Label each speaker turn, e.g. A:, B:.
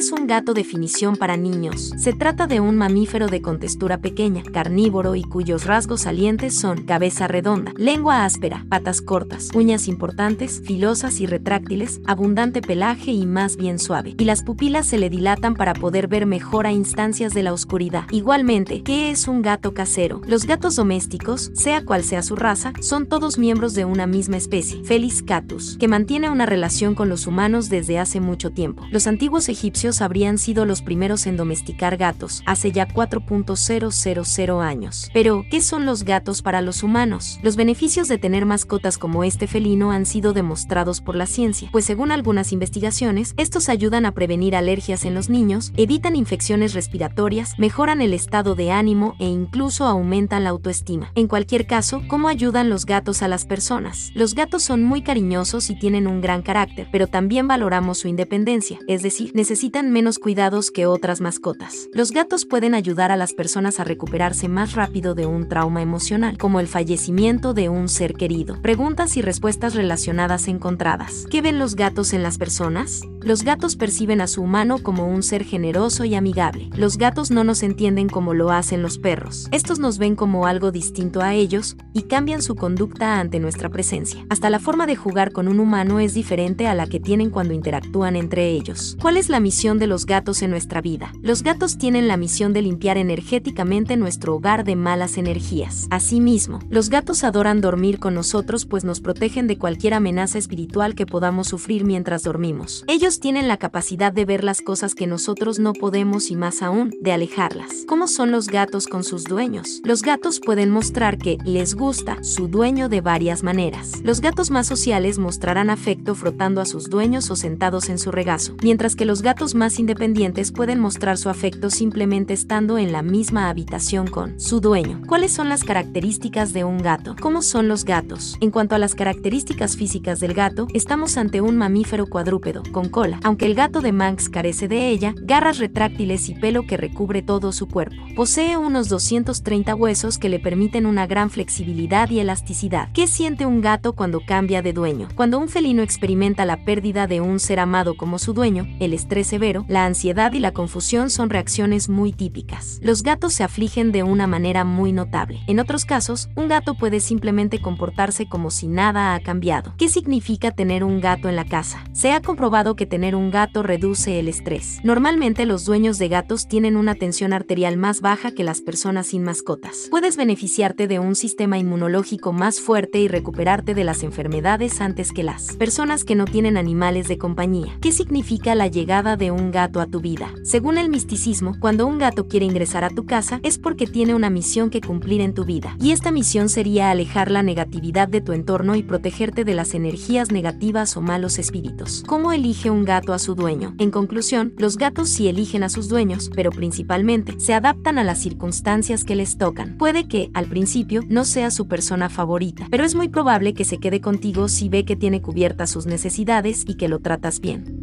A: es un gato definición para niños? Se trata de un mamífero de contextura pequeña, carnívoro y cuyos rasgos salientes son cabeza redonda, lengua áspera, patas cortas, uñas importantes, filosas y retráctiles, abundante pelaje y más bien suave. Y las pupilas se le dilatan para poder ver mejor a instancias de la oscuridad. Igualmente, ¿qué es un gato casero? Los gatos domésticos, sea cual sea su raza, son todos miembros de una misma especie, Felis catus, que mantiene una relación con los humanos desde hace mucho tiempo. Los antiguos egipcios habrían sido los primeros en domesticar gatos, hace ya 4.000 años. Pero, ¿qué son los gatos para los humanos? Los beneficios de tener mascotas como este felino han sido demostrados por la ciencia, pues según algunas investigaciones, estos ayudan a prevenir alergias en los niños, evitan infecciones respiratorias, mejoran el estado de ánimo e incluso aumentan la autoestima. En cualquier caso, ¿cómo ayudan los gatos a las personas? Los gatos son muy cariñosos y tienen un gran carácter, pero también valoramos su independencia, es decir, necesitan menos cuidados que otras mascotas. Los gatos pueden ayudar a las personas a recuperarse más rápido de un trauma emocional, como el fallecimiento de un ser querido. Preguntas y respuestas relacionadas encontradas. ¿Qué ven los gatos en las personas? Los gatos perciben a su humano como un ser generoso y amigable. Los gatos no nos entienden como lo hacen los perros. Estos nos ven como algo distinto a ellos y cambian su conducta ante nuestra presencia. Hasta la forma de jugar con un humano es diferente a la que tienen cuando interactúan entre ellos. ¿Cuál es la misión de los gatos en nuestra vida? Los gatos tienen la misión de limpiar energéticamente nuestro hogar de malas energías. Asimismo, los gatos adoran dormir con nosotros pues nos protegen de cualquier amenaza espiritual que podamos sufrir mientras dormimos. Ellos tienen la capacidad de ver las cosas que nosotros no podemos y más aún, de alejarlas. ¿Cómo son los gatos con sus dueños? Los gatos pueden mostrar que les gusta su dueño de varias maneras. Los gatos más sociales mostrarán afecto frotando a sus dueños o sentados en su regazo, mientras que los gatos más independientes pueden mostrar su afecto simplemente estando en la misma habitación con su dueño. ¿Cuáles son las características de un gato? ¿Cómo son los gatos? En cuanto a las características físicas del gato, estamos ante un mamífero cuadrúpedo, con aunque el gato de Manx carece de ella, garras retráctiles y pelo que recubre todo su cuerpo. Posee unos 230 huesos que le permiten una gran flexibilidad y elasticidad. ¿Qué siente un gato cuando cambia de dueño? Cuando un felino experimenta la pérdida de un ser amado como su dueño, el estrés severo, la ansiedad y la confusión son reacciones muy típicas. Los gatos se afligen de una manera muy notable. En otros casos, un gato puede simplemente comportarse como si nada ha cambiado. ¿Qué significa tener un gato en la casa? Se ha comprobado que tener un gato reduce el estrés. Normalmente los dueños de gatos tienen una tensión arterial más baja que las personas sin mascotas. Puedes beneficiarte de un sistema inmunológico más fuerte y recuperarte de las enfermedades antes que las personas que no tienen animales de compañía. ¿Qué significa la llegada de un gato a tu vida? Según el misticismo, cuando un gato quiere ingresar a tu casa es porque tiene una misión que cumplir en tu vida. Y esta misión sería alejar la negatividad de tu entorno y protegerte de las energías negativas o malos espíritus. ¿Cómo elige un gato a su dueño. En conclusión, los gatos sí eligen a sus dueños, pero principalmente se adaptan a las circunstancias que les tocan. Puede que, al principio, no sea su persona favorita, pero es muy probable que se quede contigo si ve que tiene cubiertas sus necesidades y que lo tratas bien.